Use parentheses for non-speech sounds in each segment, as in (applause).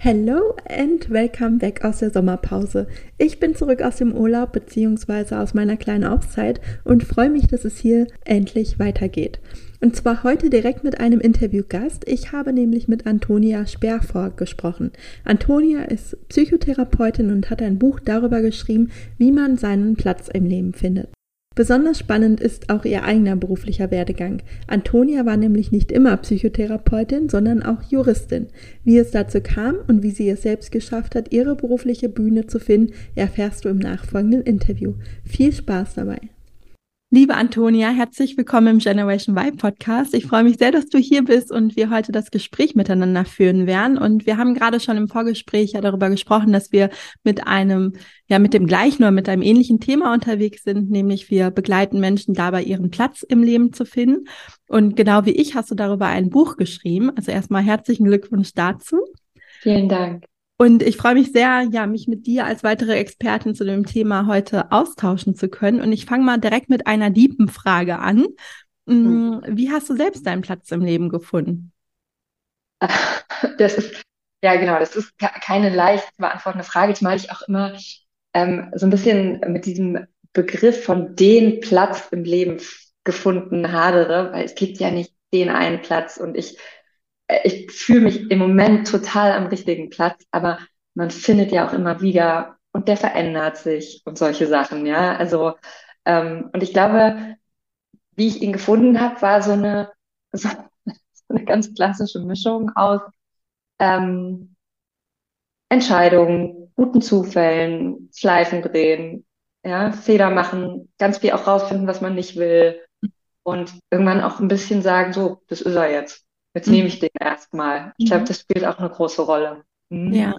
Hello and welcome back aus der Sommerpause. Ich bin zurück aus dem Urlaub bzw. aus meiner kleinen Auszeit und freue mich, dass es hier endlich weitergeht. Und zwar heute direkt mit einem Interviewgast. Ich habe nämlich mit Antonia Sperrvor gesprochen. Antonia ist Psychotherapeutin und hat ein Buch darüber geschrieben, wie man seinen Platz im Leben findet. Besonders spannend ist auch ihr eigener beruflicher Werdegang. Antonia war nämlich nicht immer Psychotherapeutin, sondern auch Juristin. Wie es dazu kam und wie sie es selbst geschafft hat, ihre berufliche Bühne zu finden, erfährst du im nachfolgenden Interview. Viel Spaß dabei! Liebe Antonia, herzlich willkommen im Generation Y Podcast. Ich freue mich sehr, dass du hier bist und wir heute das Gespräch miteinander führen werden. Und wir haben gerade schon im Vorgespräch ja darüber gesprochen, dass wir mit einem, ja, mit dem gleichen oder mit einem ähnlichen Thema unterwegs sind, nämlich wir begleiten Menschen dabei, ihren Platz im Leben zu finden. Und genau wie ich hast du darüber ein Buch geschrieben. Also erstmal herzlichen Glückwunsch dazu. Vielen Dank. Und ich freue mich sehr, ja, mich mit dir als weitere Expertin zu dem Thema heute austauschen zu können. Und ich fange mal direkt mit einer tiefen Frage an. Mhm. Wie hast du selbst deinen Platz im Leben gefunden? (laughs) Das ist, ja, genau, das ist keine leicht zu beantwortende Frage, zumal ich auch immer ähm, so ein bisschen mit diesem Begriff von den Platz im Leben gefunden hadere, weil es gibt ja nicht den einen Platz und ich ich fühle mich im Moment total am richtigen Platz, aber man findet ja auch immer wieder und der verändert sich und solche Sachen, ja. Also, ähm, und ich glaube, wie ich ihn gefunden habe, war so eine, (laughs) so, eine ganz klassische Mischung aus ähm, Entscheidungen, guten Zufällen, Schleifen drehen, ja, Fehler machen, ganz viel auch rausfinden, was man nicht will und irgendwann auch ein bisschen sagen, so, das ist er jetzt. Jetzt mhm. nehme ich den erstmal. Ich glaube, mhm. das spielt auch eine große Rolle. Mhm. Ja.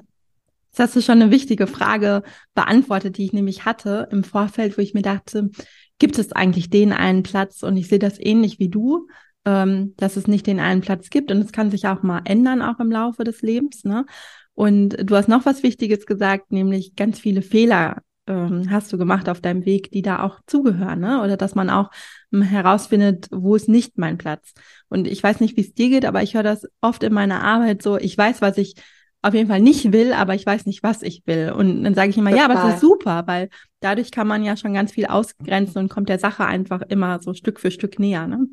Jetzt hast du schon eine wichtige Frage beantwortet, die ich nämlich hatte im Vorfeld, wo ich mir dachte, gibt es eigentlich den einen Platz? Und ich sehe das ähnlich wie du, ähm, dass es nicht den einen Platz gibt. Und es kann sich auch mal ändern, auch im Laufe des Lebens. Ne? Und du hast noch was Wichtiges gesagt, nämlich ganz viele Fehler ähm, hast du gemacht auf deinem Weg, die da auch zugehören, ne? Oder dass man auch ähm, herausfindet, wo ist nicht mein Platz. Und ich weiß nicht, wie es dir geht, aber ich höre das oft in meiner Arbeit so, ich weiß, was ich auf jeden Fall nicht will, aber ich weiß nicht, was ich will. Und dann sage ich immer, Total. ja, aber das ist super, weil dadurch kann man ja schon ganz viel ausgrenzen und kommt der Sache einfach immer so Stück für Stück näher. Ne?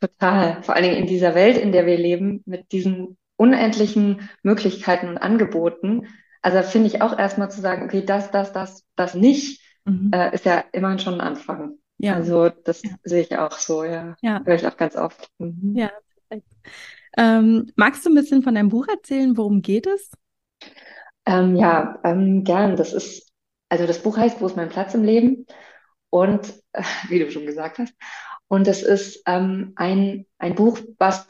Total. Vor allen Dingen in dieser Welt, in der wir leben, mit diesen unendlichen Möglichkeiten und Angeboten, also finde ich auch erstmal zu sagen, okay, das, das, das, das nicht, mhm. äh, ist ja immerhin schon ein Anfang. Ja. Also das ja. sehe ich auch so, ja. ja. Höre ich auch ganz oft. Mhm. Ja, perfekt. Ähm, magst du ein bisschen von deinem Buch erzählen? Worum geht es? Ähm, ja, ähm, gern. Das ist, also das Buch heißt Wo ist mein Platz im Leben? Und äh, (laughs) wie du schon gesagt hast, und es ist ähm, ein, ein Buch, was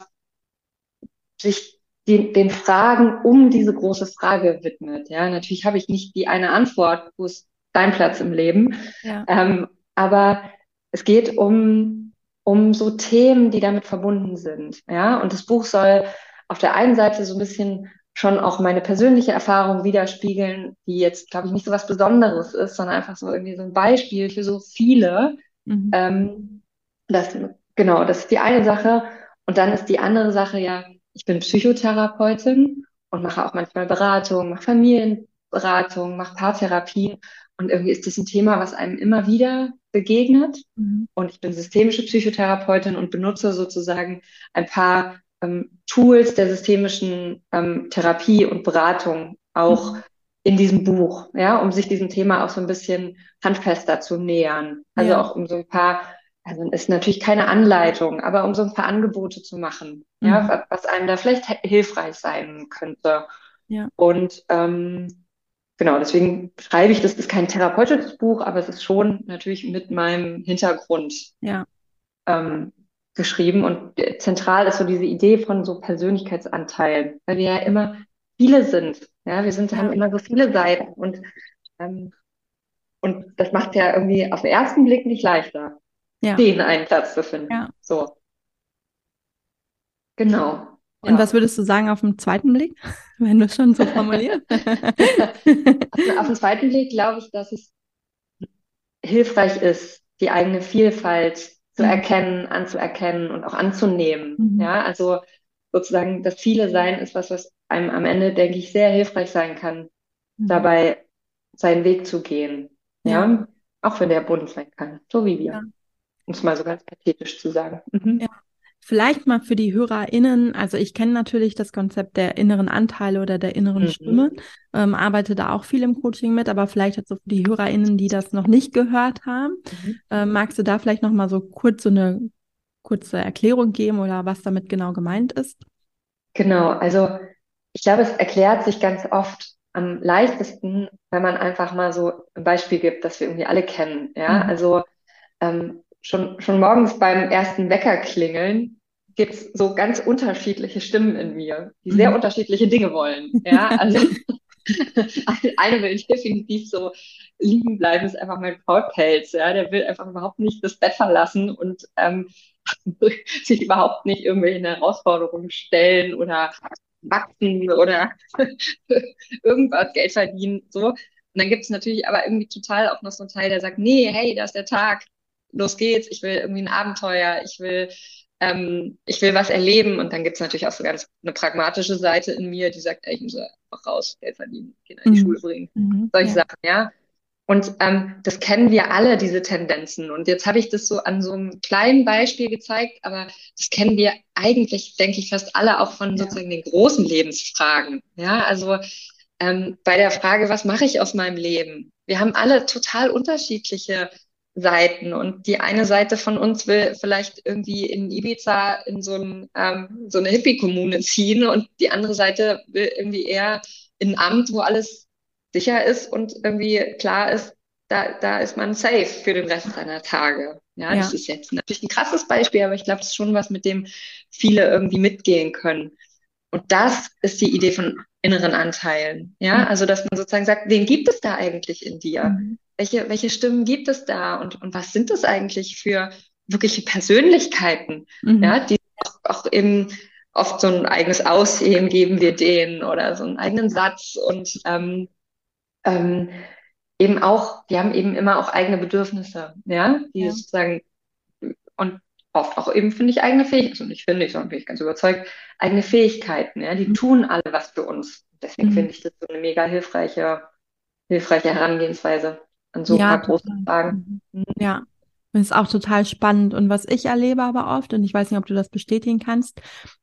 sich den, den Fragen um diese große Frage widmet. Ja, natürlich habe ich nicht die eine Antwort, wo ist dein Platz im Leben, ja. ähm, aber es geht um um so Themen, die damit verbunden sind. Ja, und das Buch soll auf der einen Seite so ein bisschen schon auch meine persönliche Erfahrung widerspiegeln, die jetzt, glaube ich, nicht so was Besonderes ist, sondern einfach so irgendwie so ein Beispiel für so viele. Mhm. Ähm, das, genau, das ist die eine Sache. Und dann ist die andere Sache ja, ich bin Psychotherapeutin und mache auch manchmal Beratung, mache Familienberatung, mache Paartherapien. Und irgendwie ist das ein Thema, was einem immer wieder begegnet. Mhm. Und ich bin systemische Psychotherapeutin und benutze sozusagen ein paar ähm, Tools der systemischen ähm, Therapie und Beratung auch mhm. in diesem Buch, ja, um sich diesem Thema auch so ein bisschen handfester zu nähern. Also ja. auch um so ein paar also ist natürlich keine Anleitung, aber um so ein paar Angebote zu machen, mhm. ja, was einem da vielleicht hilfreich sein könnte. Ja. Und ähm, genau, deswegen schreibe ich, das ist kein therapeutisches Buch, aber es ist schon natürlich mit meinem Hintergrund ja. ähm, geschrieben. Und zentral ist so diese Idee von so Persönlichkeitsanteilen, weil wir ja immer viele sind. Ja, wir sind, haben immer so viele Seiten und ähm, und das macht ja irgendwie auf den ersten Blick nicht leichter ja. den einen Platz zu finden. Ja. So. Genau. Und ja. was würdest du sagen auf den zweiten Blick, (laughs) wenn du schon so formulierst? (laughs) also auf den zweiten Blick glaube ich, dass es hilfreich ist, die eigene Vielfalt zu mhm. erkennen, anzuerkennen und auch anzunehmen. Mhm. Ja, also sozusagen das Viele sein ist was, was einem am Ende, denke ich, sehr hilfreich sein kann, mhm. dabei seinen Weg zu gehen. Ja? ja? auch wenn der bunt sein kann, so wie wir. Ja. Um es mal so ganz pathetisch zu sagen. Mhm. Ja. Vielleicht mal für die HörerInnen, also ich kenne natürlich das Konzept der inneren Anteile oder der inneren mhm. Stimme, ähm, arbeite da auch viel im Coaching mit, aber vielleicht hat so für die HörerInnen, die das noch nicht gehört haben, mhm. äh, magst du da vielleicht noch mal so kurz so eine kurze Erklärung geben oder was damit genau gemeint ist? Genau, also ich glaube, es erklärt sich ganz oft am leichtesten, wenn man einfach mal so ein Beispiel gibt, das wir irgendwie alle kennen. Ja, mhm. also ähm, schon, schon morgens beim ersten Wecker klingeln, gibt es so ganz unterschiedliche Stimmen in mir, die sehr mhm. unterschiedliche Dinge wollen. Ja, also (laughs) eine will definitiv so liegen bleiben, ist einfach mein Brautpelz. Ja, der will einfach überhaupt nicht das Bett verlassen und ähm, (laughs) sich überhaupt nicht irgendwelche Herausforderungen stellen oder wachsen oder (laughs) irgendwas Geld verdienen. So. Und dann gibt es natürlich aber irgendwie total auch noch so einen Teil, der sagt, nee, hey, da ist der Tag, los geht's, ich will irgendwie ein Abenteuer, ich will, ähm, ich will was erleben. Und dann gibt es natürlich auch so ganz eine pragmatische Seite in mir, die sagt, ey, ich muss einfach raus, Geld verdienen, Kinder in die mhm. Schule bringen. Mhm. Solche ja. Sachen, ja. Und ähm, das kennen wir alle, diese Tendenzen. Und jetzt habe ich das so an so einem kleinen Beispiel gezeigt, aber das kennen wir eigentlich, denke ich, fast alle auch von ja. sozusagen den großen Lebensfragen. Ja, also ähm, bei der Frage, was mache ich aus meinem Leben? Wir haben alle total unterschiedliche Seiten. Und die eine Seite von uns will vielleicht irgendwie in Ibiza in so, ein, ähm, so eine Hippie-Kommune ziehen und die andere Seite will irgendwie eher in ein Amt, wo alles sicher ist und irgendwie klar ist, da, da ist man safe für den Rest seiner Tage. Ja, ja. das ist jetzt natürlich ein krasses Beispiel, aber ich glaube, das ist schon was, mit dem viele irgendwie mitgehen können. Und das ist die Idee von inneren Anteilen. Ja, mhm. also dass man sozusagen sagt, wen gibt es da eigentlich in dir? Mhm welche, welche Stimmen gibt es da und, und was sind das eigentlich für wirkliche Persönlichkeiten, mhm. ja, die auch, auch eben oft so ein eigenes Aussehen geben wir denen oder so einen eigenen Satz und ähm, ähm, eben auch, die haben eben immer auch eigene Bedürfnisse, ja, die ja. sozusagen und oft auch eben, finde ich, eigene Fähigkeiten, also nicht finde ich, sondern bin ich ganz überzeugt, eigene Fähigkeiten, ja, die mhm. tun alle was für uns. Deswegen mhm. finde ich das so eine mega hilfreiche, hilfreiche Herangehensweise an so ja, ein paar großen Fragen. Mhm. Ja, das ist auch total spannend. Und was ich erlebe aber oft, und ich weiß nicht, ob du das bestätigen kannst,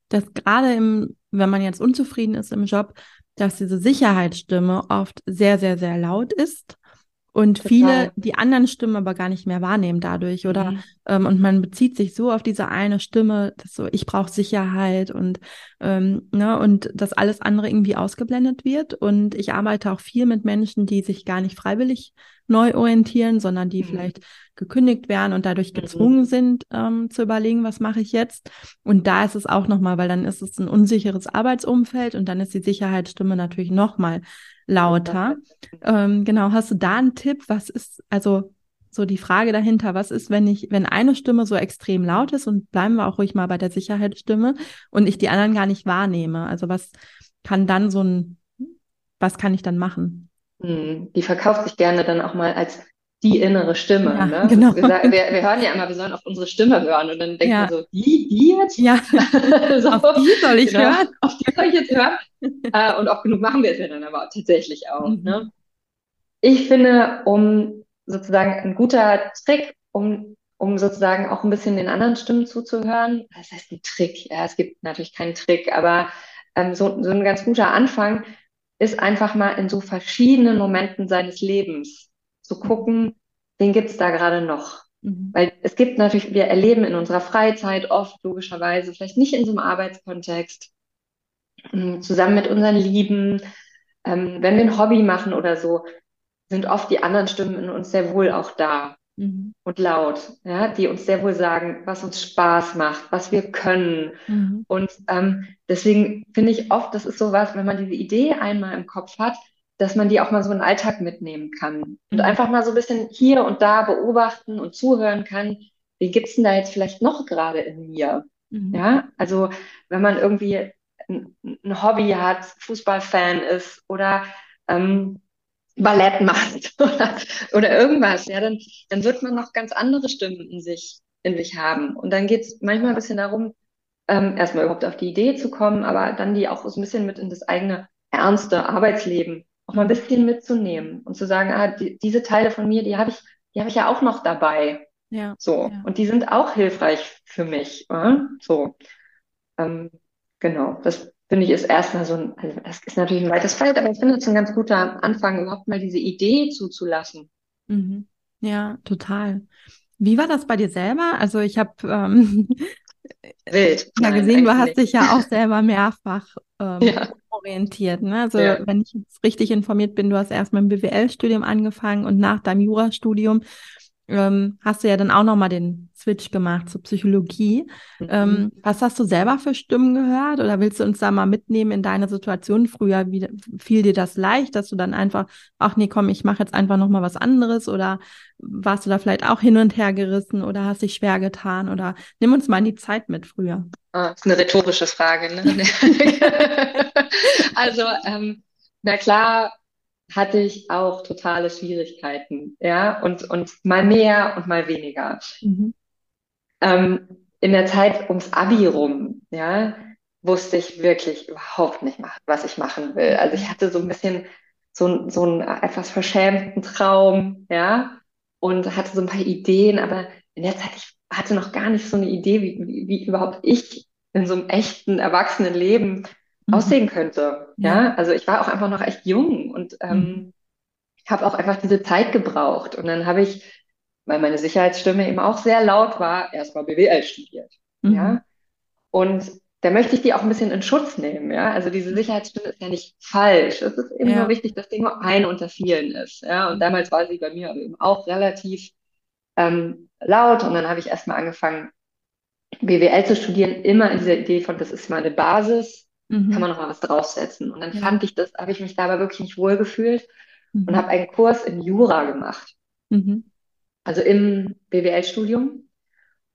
dass gerade im, wenn man jetzt unzufrieden ist im Job, dass diese Sicherheitsstimme oft sehr, sehr, sehr laut ist und Total. viele die anderen Stimmen aber gar nicht mehr wahrnehmen dadurch oder mhm. ähm, und man bezieht sich so auf diese eine Stimme, dass so ich brauche Sicherheit und ähm, ne und dass alles andere irgendwie ausgeblendet wird und ich arbeite auch viel mit Menschen, die sich gar nicht freiwillig neu orientieren, sondern die mhm. vielleicht gekündigt werden und dadurch mhm. gezwungen mhm. sind ähm, zu überlegen, was mache ich jetzt und da ist es auch nochmal, weil dann ist es ein unsicheres Arbeitsumfeld und dann ist die Sicherheitsstimme natürlich nochmal lauter. Ähm, genau, hast du da einen Tipp? Was ist, also so die Frage dahinter, was ist, wenn ich, wenn eine Stimme so extrem laut ist und bleiben wir auch ruhig mal bei der Sicherheitsstimme und ich die anderen gar nicht wahrnehme? Also was kann dann so ein, was kann ich dann machen? Hm, die verkauft sich gerne dann auch mal als die innere Stimme. Ja, ne? genau. Wir, sagen, wir, wir, hören ja immer, wir sollen auf unsere Stimme hören und dann denkt ja. man so, die, die jetzt? Ja, (laughs) so, auf die soll ich genau, hören. Auf die soll ich jetzt hören. (laughs) äh, und oft genug machen wir es ja dann aber tatsächlich auch. Mhm. Ne? Ich finde, um sozusagen ein guter Trick, um, um sozusagen auch ein bisschen den anderen Stimmen zuzuhören, das heißt ein Trick, ja, es gibt natürlich keinen Trick, aber ähm, so, so ein ganz guter Anfang ist einfach mal in so verschiedenen Momenten seines Lebens zu gucken, wen gibt's da gerade noch? Mhm. Weil es gibt natürlich, wir erleben in unserer Freizeit oft logischerweise, vielleicht nicht in so einem Arbeitskontext, hm, zusammen mit unseren Lieben, ähm, wenn wir ein Hobby machen oder so, sind oft die anderen Stimmen in uns sehr wohl auch da mhm. und laut, ja, die uns sehr wohl sagen, was uns Spaß macht, was wir können. Mhm. Und ähm, deswegen finde ich oft, das ist sowas, wenn man diese Idee einmal im Kopf hat, dass man die auch mal so in den Alltag mitnehmen kann und mhm. einfach mal so ein bisschen hier und da beobachten und zuhören kann. Wie gibt's denn da jetzt vielleicht noch gerade in mir? Mhm. Ja, also wenn man irgendwie ein, ein Hobby hat, Fußballfan ist oder ähm, Ballett macht (laughs) oder, oder irgendwas, ja, dann, dann wird man noch ganz andere Stimmen in sich, in sich haben. Und dann geht es manchmal ein bisschen darum, ähm, erstmal überhaupt auf die Idee zu kommen, aber dann die auch so ein bisschen mit in das eigene ernste Arbeitsleben auch mal ein bisschen mitzunehmen und zu sagen, ah, die, diese Teile von mir, die habe ich, die habe ich ja auch noch dabei. Ja. So. Ja. Und die sind auch hilfreich für mich. Äh? So. Ähm, genau. Das finde ich ist erstmal so ein, also das ist natürlich ein weites Feld, aber ich finde es ein ganz guter Anfang, überhaupt mal diese Idee zuzulassen. Mhm. Ja, total. Wie war das bei dir selber? Also ich habe ähm, Wild. ja gesehen, du hast nicht. dich ja auch selber mehrfach ähm, Ja. orientiert. Ne? Also Ja. wenn ich jetzt richtig informiert bin, du hast erst mit dem BWL-Studium angefangen und nach deinem Jurastudium ähm, hast du ja dann auch nochmal den Switch gemacht zur Psychologie. Mhm. Ähm, was hast du selber für Stimmen gehört oder willst du uns da mal mitnehmen in deine Situation früher? Wie, fiel dir das leicht, dass du dann einfach, ach nee, komm, ich mache jetzt einfach nochmal was anderes oder warst du da vielleicht auch hin und her gerissen oder hast dich schwer getan oder nimm uns mal in die Zeit mit früher. Ah, ist eine rhetorische Frage, ne? (laughs) (laughs) Also, ähm, na klar hatte ich auch totale Schwierigkeiten, ja, und, und mal mehr und mal weniger. Mhm. Ähm, in der Zeit ums Abi rum, ja, wusste ich wirklich überhaupt nicht, was ich machen will. Also ich hatte so ein bisschen so, so einen etwas verschämten Traum, ja, und hatte so ein paar Ideen, aber in der Zeit, ich hatte noch gar nicht so eine Idee, wie, wie, wie überhaupt ich in so einem echten Erwachsenenleben Mhm. aussehen könnte. Ja. Also ich war auch einfach noch echt jung und ähm, Mhm. ich habe auch einfach diese Zeit gebraucht. Und dann habe ich, weil meine Sicherheitsstimme eben auch sehr laut war, erstmal BWL studiert. Mhm. Ja, und da möchte ich die auch ein bisschen in Schutz nehmen. Ja, also diese Sicherheitsstimme ist ja nicht falsch. Es ist eben Ja. nur wichtig, dass die nur eine unter vielen ist. Ja, und damals war sie bei mir aber eben auch relativ ähm, laut. Und dann habe ich erstmal angefangen, BWL zu studieren, immer in dieser Idee von, das ist meine Basis Mhm. kann man noch mal was draufsetzen. Und dann Ja. fand ich das, habe ich mich dabei wirklich nicht wohl gefühlt und Mhm. habe einen Kurs in Jura gemacht, Mhm. also im BWL-Studium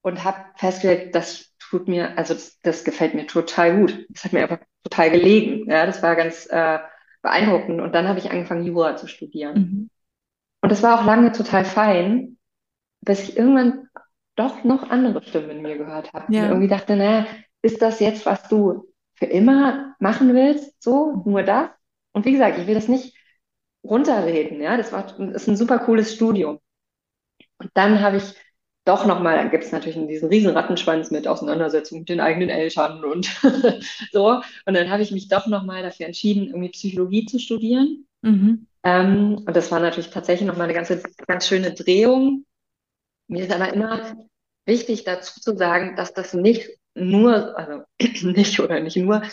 und habe festgestellt, das tut mir, also das, das gefällt mir total gut. Das hat mir einfach total gelegen. Ja, das war ganz äh, beeindruckend. Und dann habe ich angefangen, Jura zu studieren. Mhm. Und das war auch lange total fein, bis ich irgendwann doch noch andere Stimmen in mir gehört habe. Ja. Und irgendwie dachte, naja, ist das jetzt, was du für immer machen willst? So, nur das? Und wie gesagt, ich will das nicht runterreden, ja. Das war, das ist ein super cooles Studium. Und dann habe ich doch nochmal, dann gibt es natürlich diesen riesen Rattenschwanz mit Auseinandersetzung mit den eigenen Eltern und (laughs) so. Und dann habe ich mich doch nochmal dafür entschieden, irgendwie Psychologie zu studieren. Mhm. Ähm, und das war natürlich tatsächlich nochmal eine ganze, ganz schöne Drehung. Mir ist aber immer wichtig dazu zu sagen, dass das nicht nur, also (clears throat) nicht oder nicht nur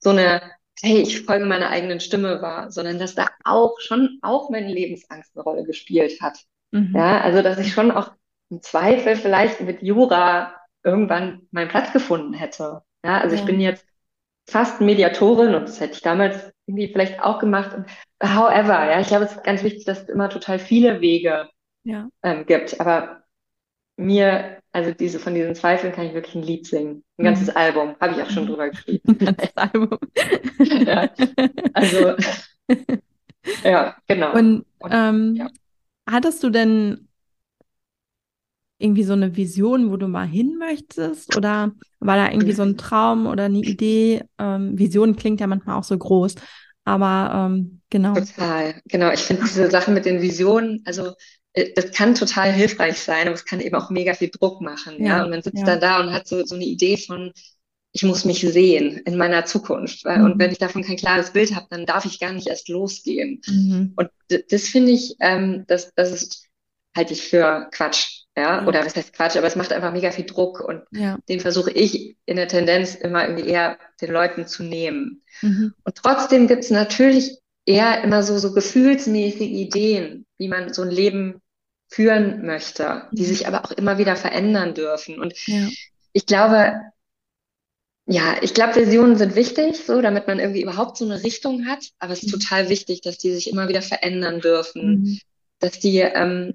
so eine, hey, ich folge meiner eigenen Stimme war, sondern dass da auch schon auch meine Lebensangst eine Rolle gespielt hat. Mhm. Ja, also dass ich schon auch im Zweifel vielleicht mit Jura irgendwann meinen Platz gefunden hätte. Ja, also ich Ja. bin jetzt fast Mediatorin und das hätte ich damals irgendwie vielleicht auch gemacht. Und however, ja, ich glaube, es ist ganz wichtig, dass es immer total viele Wege Ja. ähm, gibt. Aber mir, also diese von diesen Zweifeln kann ich wirklich ein Lied singen. Ein ganzes Mhm. Album, habe ich auch schon drüber geschrieben. (laughs) Das Album. (laughs) Ja, also, (laughs) ja, genau. Und Und, ähm, ja. hattest du denn irgendwie so eine Vision, wo du mal hin möchtest? Oder war da irgendwie so ein Traum oder eine Idee? Ähm, Vision klingt ja manchmal auch so groß, aber ähm, genau. Total, genau. Ich finde diese Sache mit den Visionen, also das kann total hilfreich sein, aber es kann eben auch mega viel Druck machen, ja. Ja, Und man sitzt ja. dann da und hat so, so eine Idee von, ich muss mich sehen in meiner Zukunft. Weil, Und Mhm. wenn ich davon kein klares Bild habe, dann darf ich gar nicht erst losgehen. Mhm. Und das finde ich, ähm, das, das ist, halte ich für Quatsch, ja. Ja. Oder was heißt Quatsch, aber es macht einfach mega viel Druck und Ja. den versuche ich in der Tendenz immer irgendwie eher den Leuten zu nehmen. Mhm. Und trotzdem gibt es natürlich eher immer so, so gefühlsmäßige Ideen, wie man so ein Leben führen möchte, die sich aber auch immer wieder verändern dürfen. Und Ja. ich glaube, ja, ich glaube, Visionen sind wichtig, so, damit man irgendwie überhaupt so eine Richtung hat. Aber es ist Mhm. total wichtig, dass die sich immer wieder verändern dürfen, Mhm. dass die, ähm,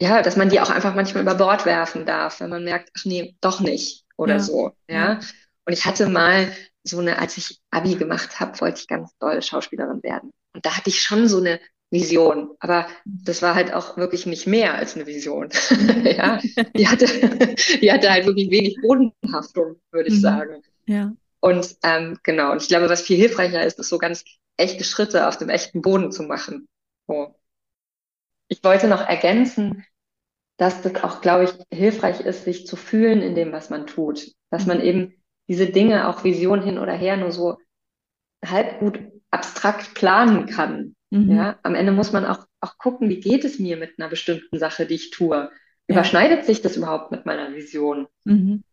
ja, dass man die auch einfach manchmal über Bord werfen darf, wenn man merkt, ach nee, doch nicht. oder Ja. so. Ja. Und ich hatte mal so eine, als ich Abi gemacht habe, wollte ich ganz doll Schauspielerin werden. Und da hatte ich schon so eine Vision, aber das war halt auch wirklich nicht mehr als eine Vision. (laughs) Ja, die hatte, die hatte halt wirklich wenig Bodenhaftung, würde ich Mhm. sagen. Ja. Und ähm, genau, und ich glaube, was viel hilfreicher ist, ist so ganz echte Schritte auf dem echten Boden zu machen. So. Ich wollte noch ergänzen, dass das auch, glaube ich, hilfreich ist, sich zu fühlen in dem, was man tut. Dass man eben diese Dinge, auch Vision hin oder her, nur so halb gut abstrakt planen kann. Mhm. Ja, am Ende muss man auch, auch gucken, wie geht es mir mit einer bestimmten Sache, die ich tue? Ja. Überschneidet sich das überhaupt mit meiner Vision? Mhm.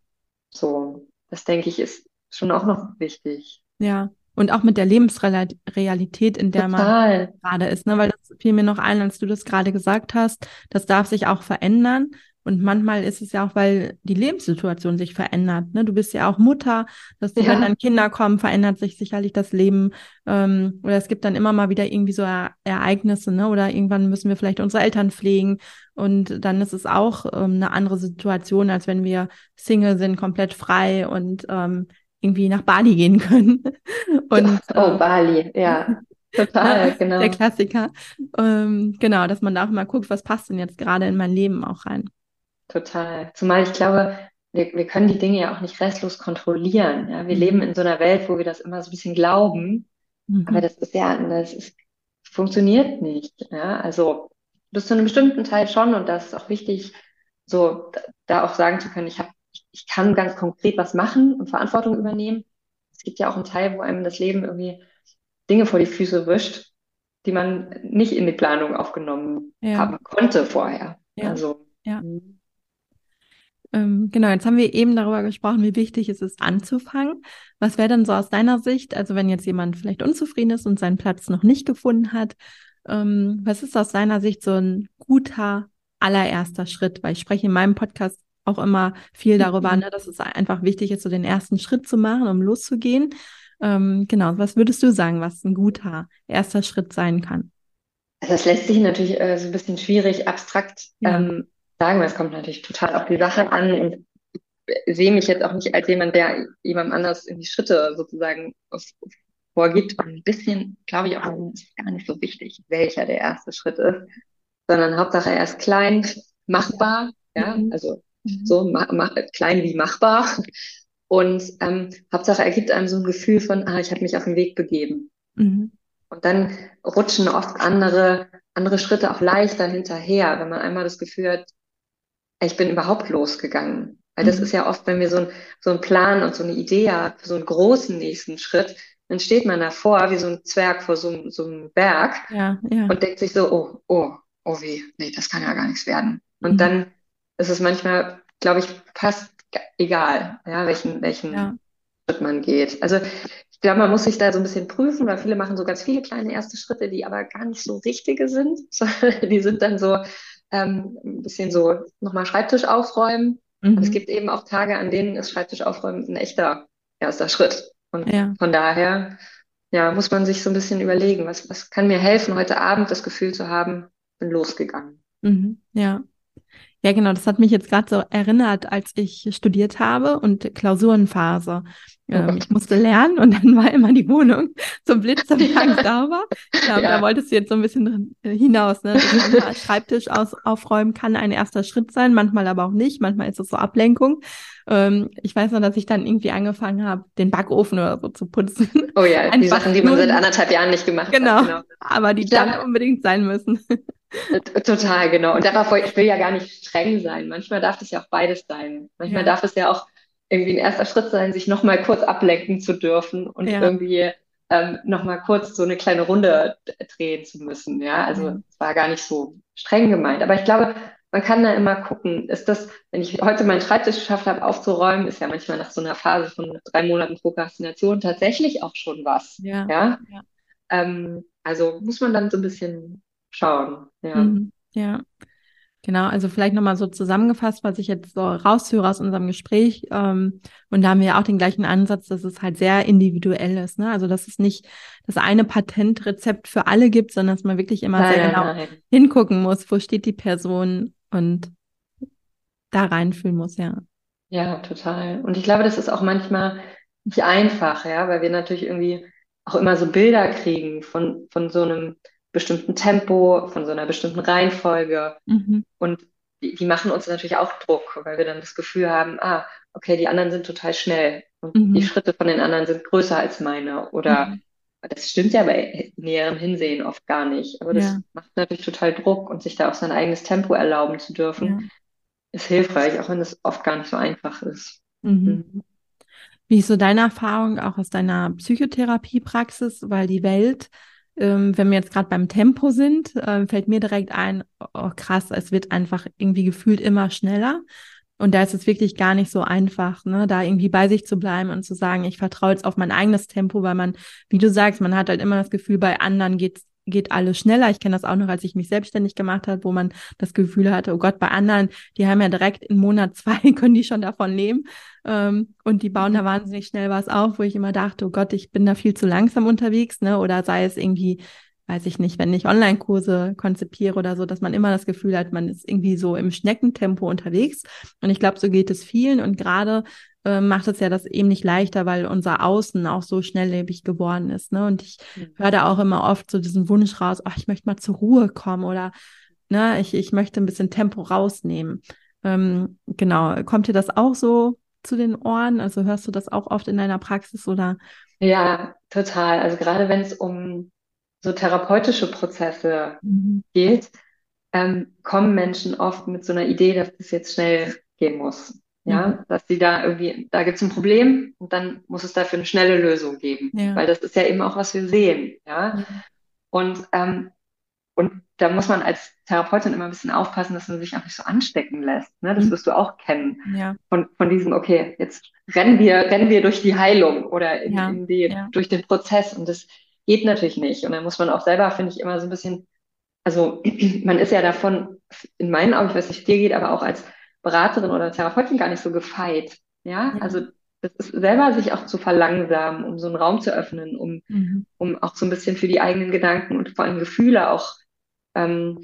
So, das denke ich, ist schon auch noch wichtig. Ja. Und auch mit der Lebensrealität, in der man Total. gerade ist, ne? Weil das fiel mir noch ein, als du das gerade gesagt hast, das darf sich auch verändern. Und manchmal ist es ja auch, weil die Lebenssituation sich verändert. Ne? Du bist ja auch Mutter, dass du, Ja. wenn dann Kinder kommen, verändert sich sicherlich das Leben. Ähm, oder es gibt dann immer mal wieder irgendwie so E Ereignisse, ne? Oder irgendwann müssen wir vielleicht unsere Eltern pflegen. Und dann ist es auch ähm, eine andere Situation, als wenn wir Single sind, komplett frei und ähm, irgendwie nach Bali gehen können. (laughs) Und Oh, ähm, Bali, ja, (laughs) total, Ne? genau. Der Klassiker. Ähm, genau, dass man da auch mal guckt, was passt denn jetzt gerade in mein Leben auch rein. Total. Zumal ich glaube, wir, wir können die Dinge ja auch nicht restlos kontrollieren. Ja? Wir Mhm. leben in so einer Welt, wo wir das immer so ein bisschen glauben, aber Mhm. das ist ja, das ist, funktioniert nicht. Ja? Also bis zu einem bestimmten Teil schon und das ist auch wichtig, so da- auch sagen zu können, ich habe, ich, ich kann ganz konkret was machen und Verantwortung übernehmen. Es gibt ja auch einen Teil, wo einem das Leben irgendwie Dinge vor die Füße wischt, die man nicht in die Planung aufgenommen Ja. haben konnte vorher. Ja. Also Ja. Ähm, genau, jetzt haben wir eben darüber gesprochen, wie wichtig es ist, anzufangen. Was wäre denn so aus deiner Sicht, also wenn jetzt jemand vielleicht unzufrieden ist und seinen Platz noch nicht gefunden hat, ähm, was ist aus deiner Sicht so ein guter allererster Schritt? Weil ich spreche in meinem Podcast auch immer viel darüber, Mhm. ne, dass es einfach wichtig ist, so den ersten Schritt zu machen, um loszugehen. Ähm, genau, was würdest du sagen, was ein guter erster Schritt sein kann? Also das lässt sich natürlich äh, so ein bisschen schwierig abstrakt Ja. ähm, sagen, weil es kommt natürlich total auf die Sache an und ich sehe mich jetzt auch nicht als jemand, der jemandem anders in die Schritte sozusagen vorgibt. Und ein bisschen, glaube ich, auch, ist gar nicht so wichtig, welcher der erste Schritt ist, sondern Hauptsache er ist klein, machbar, ja, Mhm. also Mhm. so ma ma klein wie machbar. Und ähm, Hauptsache er gibt einem so ein Gefühl von, ah, ich habe mich auf den Weg begeben. Mhm. Und dann rutschen oft andere, andere Schritte auch leichter hinterher, wenn man einmal das Gefühl hat, ich bin überhaupt losgegangen. Weil das Mhm. ist ja oft, wenn wir so ein, so einen Plan und so eine Idee haben für so einen großen nächsten Schritt, dann steht man davor wie so ein Zwerg vor so, einem- so einem Berg Ja, ja. und denkt sich so, oh, oh, oh weh, nee, das kann ja gar nichts werden. Und Mhm. dann ist es manchmal, glaube ich, fast egal, ja, welchen, welchen Ja. Schritt man geht. Also ich glaube, man muss sich da so ein bisschen prüfen, weil viele machen so ganz viele kleine erste Schritte, die aber gar nicht so richtige sind. (laughs) sondern Die sind dann so ähm, ein bisschen so nochmal Schreibtisch aufräumen. Aber es Mhm. gibt eben auch Tage, an denen ist Schreibtisch aufräumen ein echter erster Schritt. Und Ja. von daher, ja, muss man sich so ein bisschen überlegen, was, was kann mir helfen, heute Abend das Gefühl zu haben, bin losgegangen. Mhm, ja. Ja, genau, das hat mich jetzt gerade so erinnert, als ich studiert habe und Klausurenphase. Ähm, Gott. ich musste lernen und (laughs) dann war immer die Wohnung so blitzeblank (laughs) sauber. Ja, Ja. da wolltest du jetzt so ein bisschen äh, hinaus, ne? Schreibtisch aus, aufräumen kann ein erster Schritt sein, manchmal aber auch nicht. Manchmal ist es so Ablenkung. Ähm, ich weiß noch, dass ich dann irgendwie angefangen habe, den Backofen oder so zu putzen. Oh ja, die Sachen, die man seit anderthalb Jahren nicht gemacht Genau. hat. Genau. Aber die dann unbedingt sein müssen. Total, genau. Und darauf, ich will ja gar nicht streng sein. Manchmal darf es ja auch beides sein. Manchmal Ja. darf es ja auch irgendwie ein erster Schritt sein, sich nochmal kurz ablenken zu dürfen und Ja. irgendwie ähm, nochmal kurz so eine kleine Runde drehen zu müssen. Ja, also es war gar nicht so streng gemeint. Aber ich glaube, man kann da immer gucken, ist das, wenn ich heute meinen Schreibtisch geschafft habe aufzuräumen, ist ja manchmal nach so einer Phase von drei Monaten Prokrastination tatsächlich auch schon was. Ja. Ja, Ja. ähm, also muss man dann so ein bisschen schauen. Ja. Mhm. Ja, genau. Also vielleicht nochmal so zusammengefasst, was ich jetzt so raushöre aus unserem Gespräch. Ähm, und da haben wir ja auch den gleichen Ansatz, dass es halt sehr individuell ist. Ne? Also dass es nicht das eine Patentrezept für alle gibt, sondern dass man wirklich immer Nein, sehr genau nein. hingucken muss, wo steht die Person und da reinfühlen muss, ja. Ja, total. Und ich glaube, das ist auch manchmal nicht einfach, ja, weil wir natürlich irgendwie auch immer so Bilder kriegen von, von so einem bestimmten Tempo, von so einer bestimmten Reihenfolge. Mhm. Und die, die machen uns natürlich auch Druck, weil wir dann das Gefühl haben, ah, okay, die anderen sind total schnell und Mhm. die Schritte von den anderen sind größer als meine. Oder Mhm. das stimmt ja bei näherem Hinsehen oft gar nicht. Aber das Ja, macht natürlich total Druck und sich da auch sein eigenes Tempo erlauben zu ja. dürfen, ist hilfreich, auch wenn es oft gar nicht so einfach ist. Mhm. Mhm. Wie ist so deine Erfahrung auch aus deiner Psychotherapiepraxis? Weil die Welt, ähm, wenn wir jetzt gerade beim Tempo sind, äh, fällt mir direkt ein, oh krass, es wird einfach irgendwie gefühlt immer schneller. Und da ist es wirklich gar nicht so einfach, ne, da irgendwie bei sich zu bleiben und zu sagen, ich vertraue jetzt auf mein eigenes Tempo, weil man, wie du sagst, man hat halt immer das Gefühl, bei anderen geht's geht alles schneller. Ich kenne das auch noch, als ich mich selbstständig gemacht habe, wo man das Gefühl hatte, oh Gott, bei anderen, die haben ja direkt in Monat (laughs) zwei, können die schon davon leben. Ähm, und die bauen da wahnsinnig schnell was auf, wo ich immer dachte, oh Gott, ich bin da viel zu langsam unterwegs, ne? Oder sei es irgendwie, weiß ich nicht, wenn ich Online-Kurse konzipiere oder so, dass man immer das Gefühl hat, man ist irgendwie so im Schneckentempo unterwegs. Und ich glaube, so geht es vielen. Und gerade äh, macht es ja das eben nicht leichter, weil unser Außen auch so schnelllebig geworden ist. Ne? Und ich Mhm. höre da auch immer oft so diesen Wunsch raus, ach, ich möchte mal zur Ruhe kommen oder ne, ich, ich möchte ein bisschen Tempo rausnehmen. Ähm, genau, kommt dir das auch so zu den Ohren? Also hörst du das auch oft in deiner Praxis oder? Ja, total. Also gerade wenn es um so therapeutische Prozesse Mhm. geht, ähm, kommen Menschen oft mit so einer Idee, dass das jetzt schnell gehen muss. Mhm. Ja, dass sie da irgendwie, da gibt es ein Problem und dann muss es dafür eine schnelle Lösung geben. Ja. Weil das ist ja eben auch, was wir sehen. Ja, Ja. und, ähm, und da muss man als Therapeutin immer ein bisschen aufpassen, dass man sich auch nicht so anstecken lässt. Ne? Das Mhm. wirst du auch kennen. Ja, Von, von diesem, okay, jetzt rennen wir, rennen wir durch die Heilung oder in, in die, durch den Prozess. Und das geht natürlich nicht. Und dann muss man auch selber, finde ich, immer so ein bisschen, also (clears throat) man ist ja davon, in meinen Augen, ich weiß nicht, wie es dir geht, aber auch als Beraterin oder Therapeutin gar nicht so gefeit. Ja, also das ist selber sich auch zu verlangsamen, um so einen Raum zu öffnen, um, Mhm. um auch so ein bisschen für die eigenen Gedanken und vor allem Gefühle auch ähm,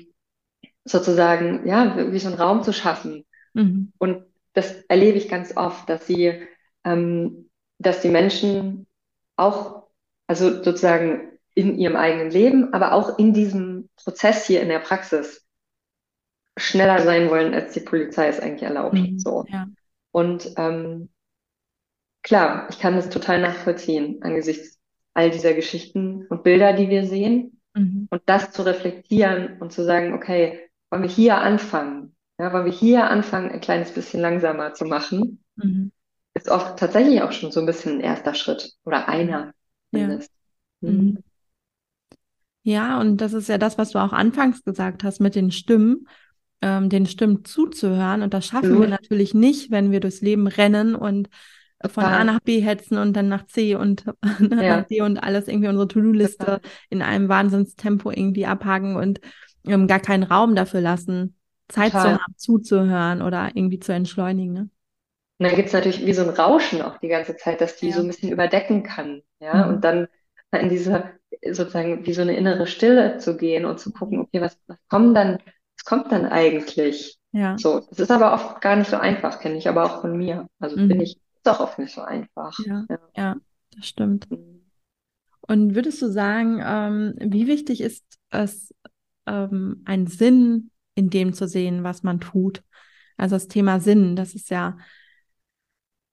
sozusagen, ja, wirklich so einen Raum zu schaffen. Mhm. Und das erlebe ich ganz oft, dass sie, ähm, dass die Menschen auch, also sozusagen in ihrem eigenen Leben, aber auch in diesem Prozess hier in der Praxis schneller sein wollen, als die Polizei es eigentlich erlaubt. Mhm. So. Ja. Und ähm, klar, ich kann das total nachvollziehen angesichts all dieser Geschichten und Bilder, die wir sehen. Mhm. Und das zu reflektieren und zu sagen, okay, wollen wir hier anfangen? Ja, wollen wir hier anfangen, ein kleines bisschen langsamer zu machen? Mhm. Ist oft tatsächlich auch schon so ein bisschen ein erster Schritt oder einer Ja. zumindest. Mhm. Ja, und das ist ja das, was du auch anfangs gesagt hast mit den Stimmen, ähm, den Stimmen zuzuhören. Und das schaffen wir Absolut. natürlich nicht, wenn wir durchs Leben rennen und von A Total. nach B hetzen und dann nach C und (laughs) Ja. nach D und alles irgendwie unsere To-Do-Liste in einem Wahnsinnstempo irgendwie abhaken und ähm, gar keinen Raum dafür lassen, Zeit zu Total. haben, zuzuhören oder irgendwie zu entschleunigen. Ne? Und dann gibt es natürlich wie so ein Rauschen auch die ganze Zeit, dass die Ja. so ein bisschen überdecken kann. Ja, Mhm. und dann in diese sozusagen wie so eine innere Stille zu gehen und zu gucken, okay, was, was kommt dann, kommt dann eigentlich? Ja. So, das ist aber oft gar nicht so einfach, kenne ich aber auch von mir. Also Mhm. finde ich, ist auch oft nicht so einfach. Ja. Ja. Ja, das stimmt. Mhm. Und würdest du sagen, ähm, wie wichtig ist es, ähm, einen Sinn in dem zu sehen, was man tut? Also das Thema Sinn, das ist ja,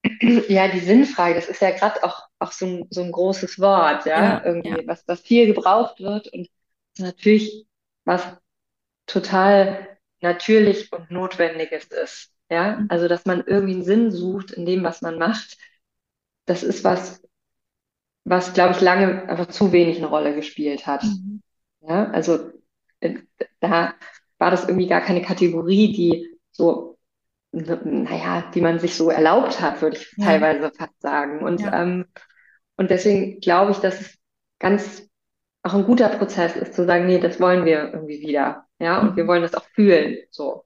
(clears throat) Ja, die Sinnfrage, das ist ja gerade auch, auch so ein, so ein großes Wort, ja, Ja, irgendwie, ja. was, was viel gebraucht wird und natürlich was total natürlich und notwendiges ist, ja. Mhm. Also, dass man irgendwie einen Sinn sucht in dem, was man macht, das ist was, was, glaube ich, lange einfach zu wenig eine Rolle gespielt hat. Mhm. Ja, also äh, da war das irgendwie gar keine Kategorie, die so, naja, die man sich so erlaubt hat, würde ich Ja. teilweise fast sagen. Und, Ja. ähm, und deswegen glaube ich, dass es ganz auch ein guter Prozess ist, zu sagen, nee, das wollen wir irgendwie wieder. Ja, und wir Mhm. wollen das auch fühlen. So.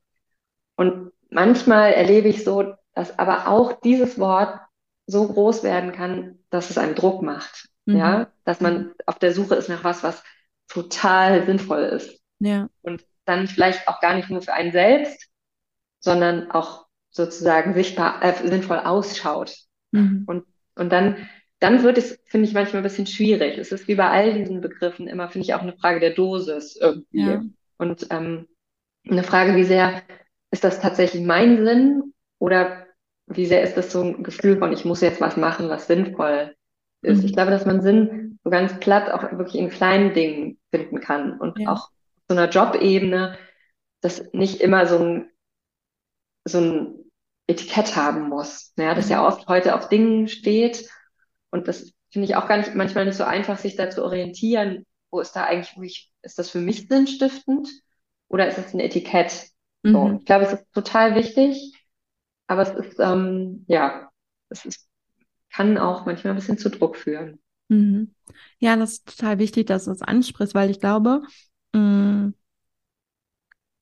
Und manchmal erlebe ich so, dass aber auch dieses Wort so groß werden kann, dass es einem Druck macht. Mhm. Ja, dass man auf der Suche ist nach was, was total sinnvoll ist. Ja. Und dann vielleicht auch gar nicht nur für einen selbst, sondern auch sozusagen sichtbar, äh, sinnvoll ausschaut. Mhm. Und, und dann, dann wird es, finde ich, manchmal ein bisschen schwierig. Es ist wie bei all diesen Begriffen immer, finde ich, auch eine Frage der Dosis irgendwie. Ja. Und ähm, eine Frage, wie sehr ist das tatsächlich mein Sinn oder wie sehr ist das so ein Gefühl von, ich muss jetzt was machen, was sinnvoll ist. Mhm. Ich glaube, dass man Sinn so ganz platt auch wirklich in kleinen Dingen finden kann und ja. auch so einer Jobebene, das nicht immer so ein, so ein Etikett haben muss. Ja, das ja mhm. oft heute auf Dingen steht und das finde ich auch gar nicht, manchmal nicht so einfach, sich da zu orientieren. Wo ist da eigentlich, wo ich, ist das für mich sinnstiftend oder ist es ein Etikett? So, mhm. Ich glaube, es ist total wichtig, aber es ist, ähm, ja, es ist, kann auch manchmal ein bisschen zu Druck führen. Mhm. Ja, das ist total wichtig, dass du es ansprichst, weil ich glaube, mh, mm,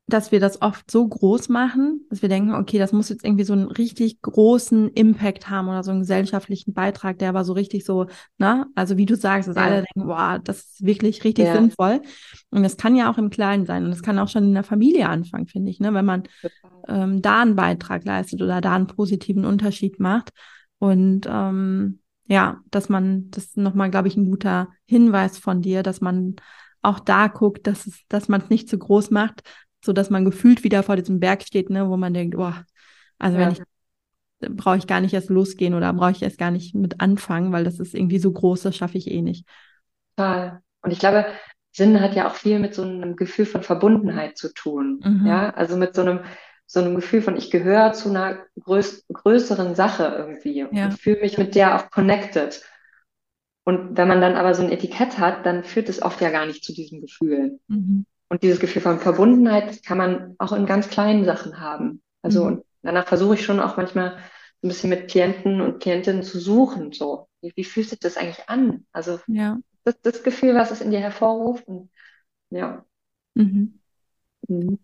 dass wir das oft so groß machen, dass wir denken, okay, das muss jetzt irgendwie so einen richtig großen Impact haben oder so einen gesellschaftlichen Beitrag, der aber so richtig so, ne, also wie du sagst, dass ja. alle denken, wow, das ist wirklich richtig ja. sinnvoll. Und das kann ja auch im Kleinen sein und das kann auch schon in der Familie anfangen, finde ich, ne, wenn man ähm, da einen Beitrag leistet oder da einen positiven Unterschied macht. Und ähm, ja, dass man, das ist nochmal, glaube ich, ein guter Hinweis von dir, dass man auch da guckt, dass es, dass man es nicht zu groß macht, so dass man gefühlt wieder vor diesem Berg steht, ne, wo man denkt, boah, also ja. wenn ich brauche ich gar nicht erst losgehen oder brauche ich erst gar nicht mit anfangen, weil das ist irgendwie so groß, das schaffe ich eh nicht. Total. Und ich glaube, Sinn hat ja auch viel mit so einem Gefühl von Verbundenheit zu tun. Mhm. Ja, also mit so einem, so einem Gefühl von, ich gehöre zu einer größ größeren Sache irgendwie ja. und fühle mich mit der auch connected. Und wenn man dann aber so ein Etikett hat, dann führt es oft ja gar nicht zu diesem Gefühl. Mhm. Und dieses Gefühl von Verbundenheit kann man auch in ganz kleinen Sachen haben. Also mhm. und danach versuche ich schon auch manchmal ein bisschen mit Klienten und Klientinnen zu suchen. So, wie, wie fühlt sich das eigentlich an? Also ja. das, das Gefühl, was es in dir hervorruft. Und, ja. Mhm. Mhm.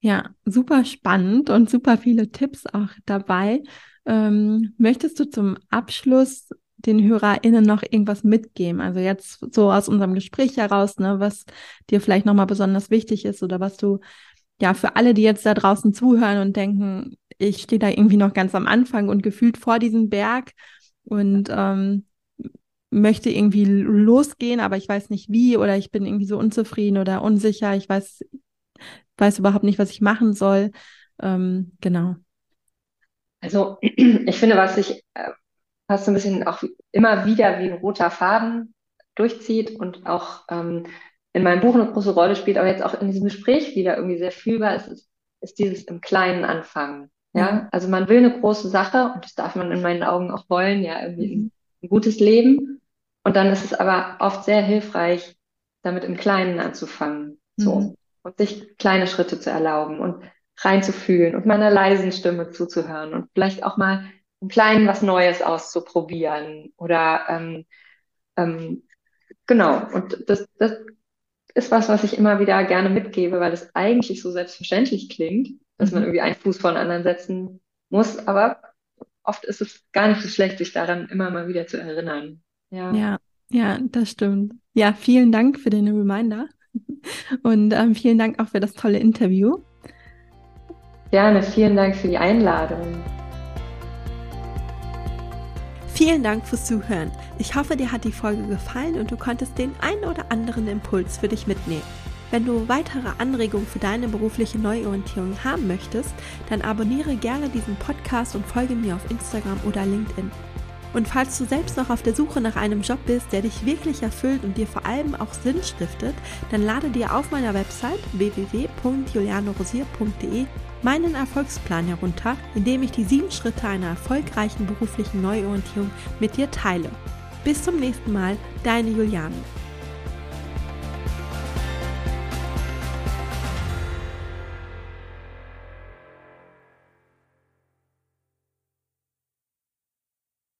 Ja, super spannend und super viele Tipps auch dabei. Ähm, möchtest du zum Abschluss den HörerInnen noch irgendwas mitgeben? Also jetzt so aus unserem Gespräch heraus, ne, was dir vielleicht nochmal besonders wichtig ist oder was du, ja, für alle, die jetzt da draußen zuhören und denken, ich stehe da irgendwie noch ganz am Anfang und gefühlt vor diesem Berg und ähm, möchte irgendwie losgehen, aber ich weiß nicht wie oder ich bin irgendwie so unzufrieden oder unsicher, ich weiß, weiß überhaupt nicht, was ich machen soll. Ähm, genau. Also (clears throat) ich finde, was ich fast so ein bisschen auch immer wieder wie ein roter Faden durchzieht und auch ähm, in meinem Buch eine große Rolle spielt, aber jetzt auch in diesem Gespräch wieder irgendwie sehr fühlbar ist, ist, ist dieses im Kleinen anfangen. Ja, mhm. also man will eine große Sache und das darf man in meinen Augen auch wollen, ja, irgendwie ein, ein gutes Leben. Und dann ist es aber oft sehr hilfreich, damit im Kleinen anzufangen. So. Mhm. Und sich kleine Schritte zu erlauben und reinzufühlen und meiner leisen Stimme zuzuhören und vielleicht auch mal im Kleinen was Neues auszuprobieren oder ähm, ähm, genau. Und das, das ist was, was ich immer wieder gerne mitgebe, weil es eigentlich so selbstverständlich klingt, dass man mhm. irgendwie einen Fuß vor den anderen setzen muss, aber oft ist es gar nicht so schlecht, sich daran immer mal wieder zu erinnern. Ja, ja, ja das stimmt. Ja, vielen Dank für den Reminder (laughs) und ähm, vielen Dank auch für das tolle Interview. Gerne, vielen Dank für die Einladung. Vielen Dank fürs Zuhören. Ich hoffe, dir hat die Folge gefallen und du konntest den einen oder anderen Impuls für dich mitnehmen. Wenn du weitere Anregungen für deine berufliche Neuorientierung haben möchtest, dann abonniere gerne diesen Podcast und folge mir auf Instagram oder LinkedIn. Und falls du selbst noch auf der Suche nach einem Job bist, der dich wirklich erfüllt und dir vor allem auch Sinn stiftet, dann lade dir auf meiner Website www.julianorosier.de meinen Erfolgsplan herunter, in dem ich die sieben Schritte einer erfolgreichen beruflichen Neuorientierung mit dir teile. Bis zum nächsten Mal, deine Juliane.